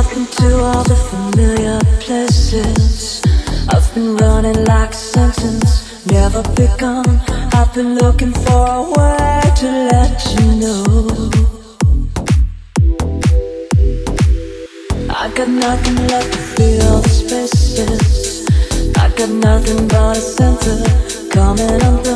I've been to all the familiar places. I've been running like a sentence, never begun. I've been looking for a way to let you know. I got nothing left to fill the spaces. I got nothing but a center coming undone.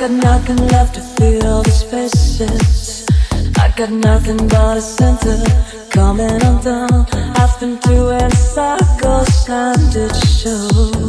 Got nothing left to fill the spaces. I got nothing but a center coming undone. I've been doing circles and it shows.